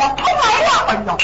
哎他来了哎呀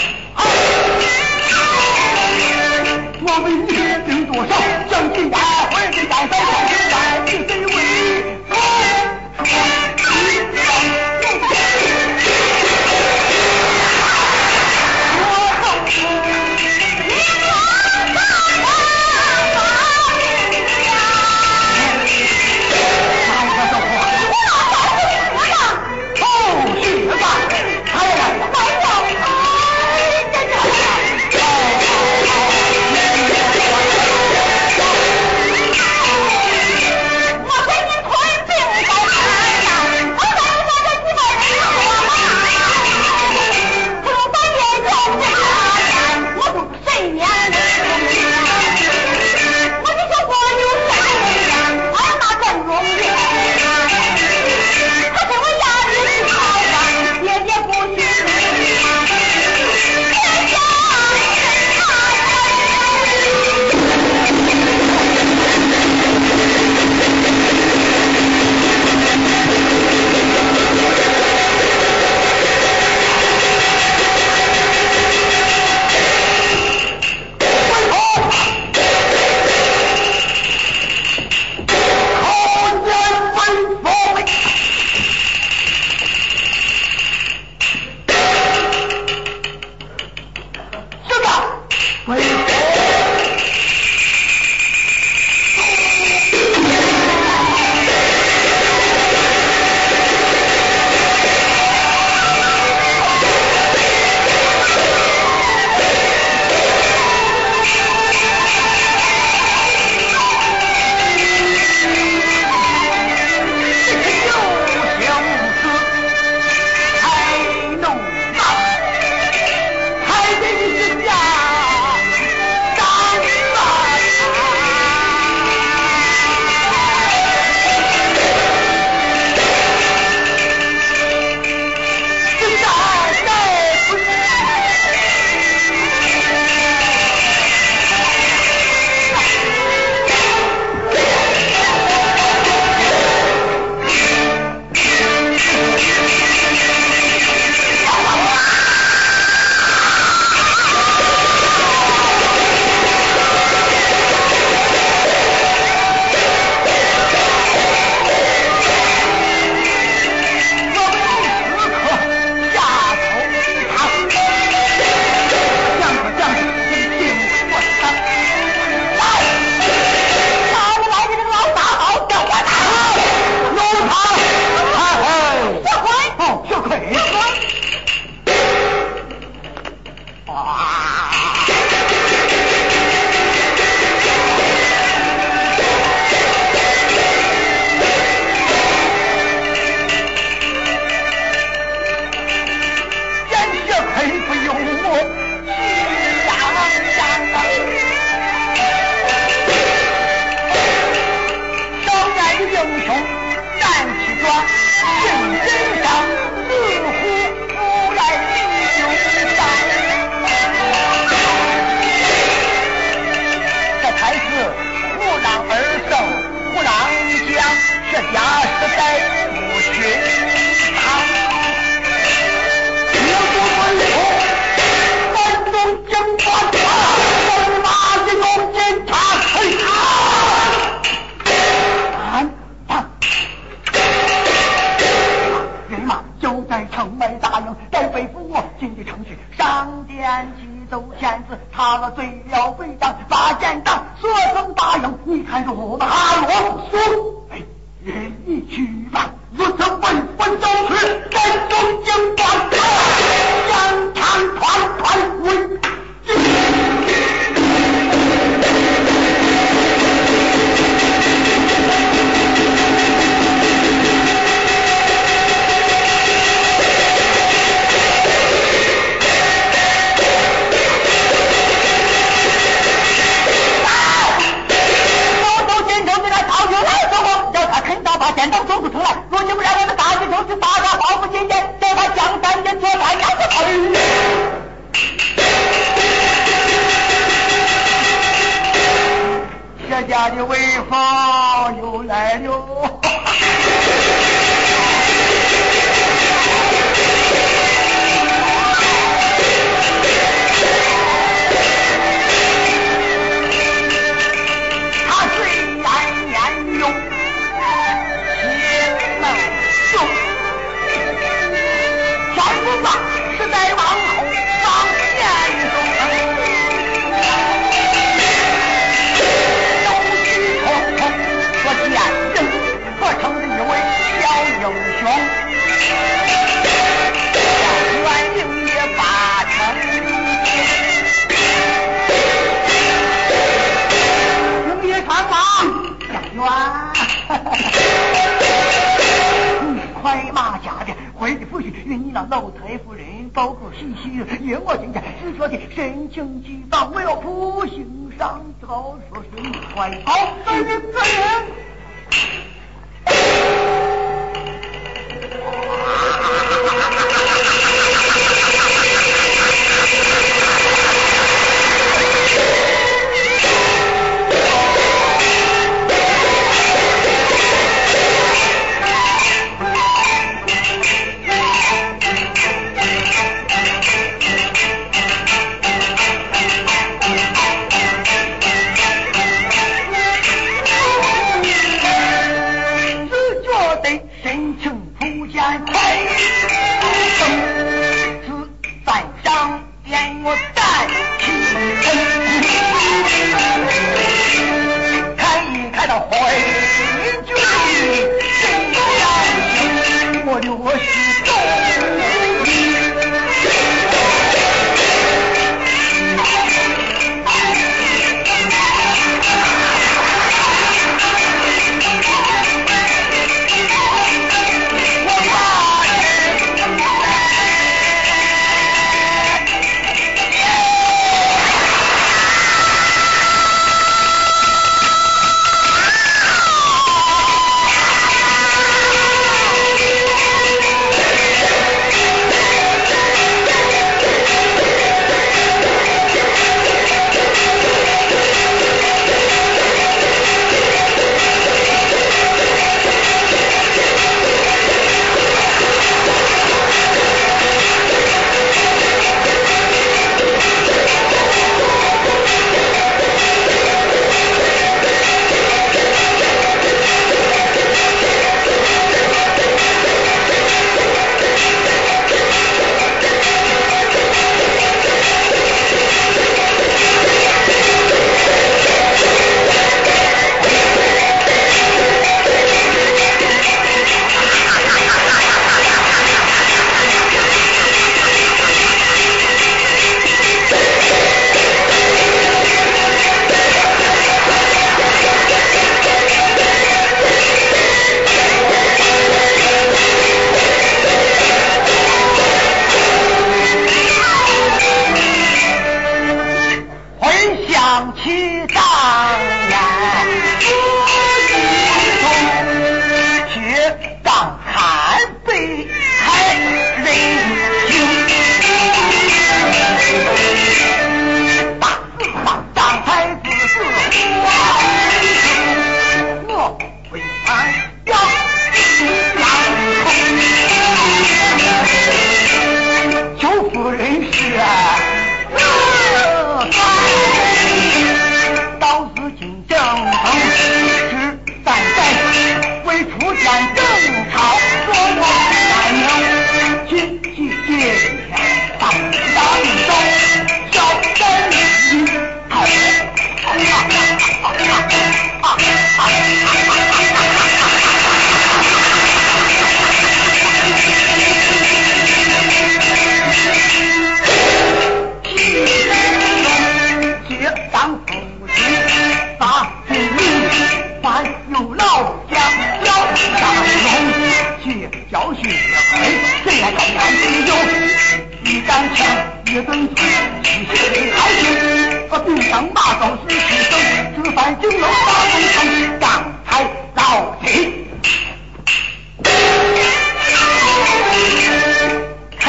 走天子，他了罪了违章，把剑仗，说声答应，你看如何？阿罗说，哎，任你去吧。如曾问问奏去，在中将官，你那老太夫人报告信息，因我今天只说的神情激动，我要步行上朝，说是你快跑，夫人夫人。风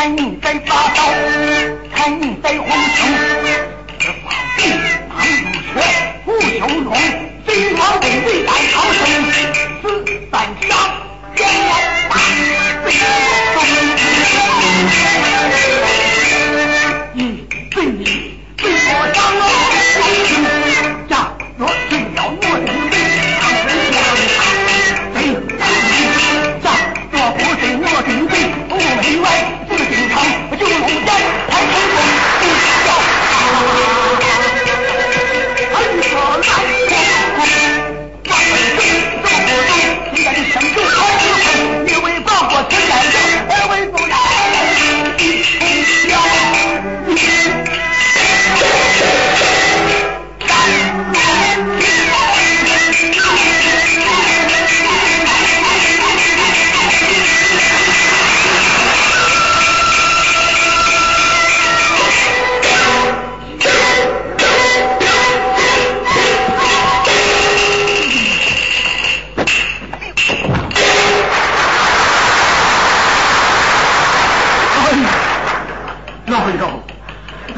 看你在发刀，看你在慌神。这宝贝挡如蛇，顾小龙，飞忙得为来。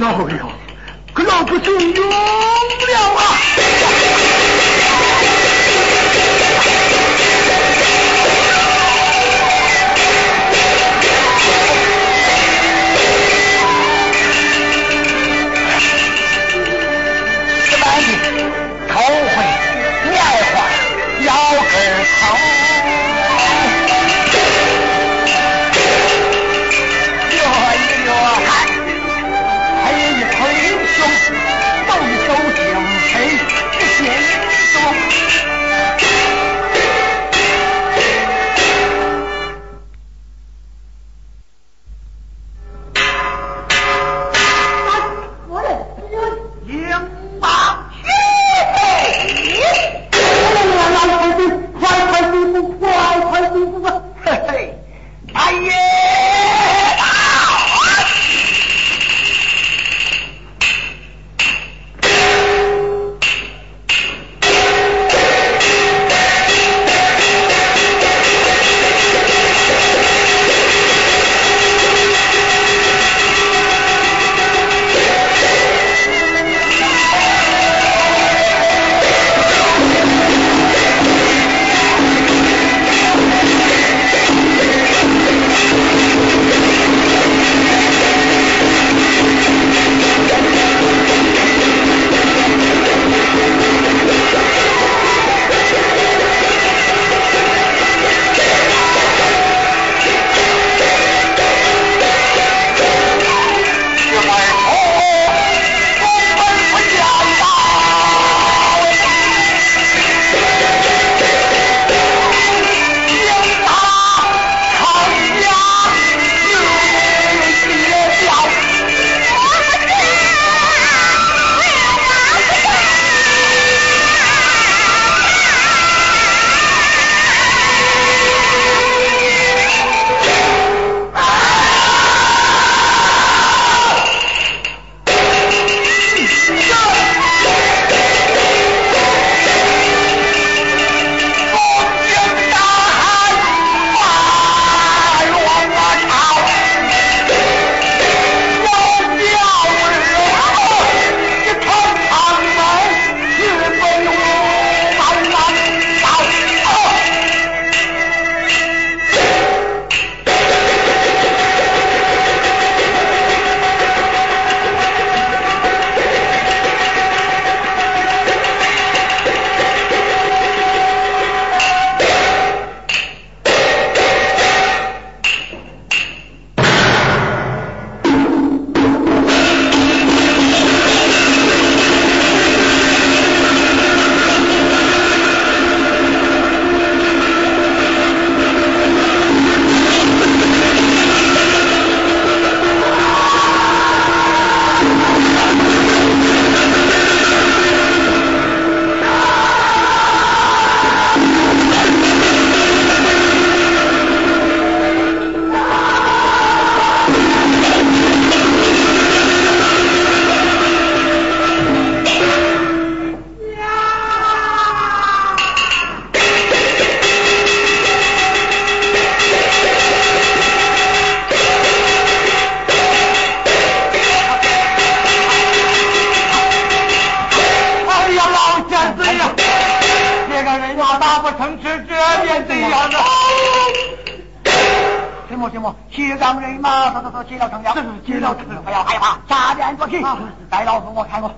老了可老不中用了啊。什？西藏人马，走走走，接了城了，接了城了，不要害怕，下边过去，带老夫我看过。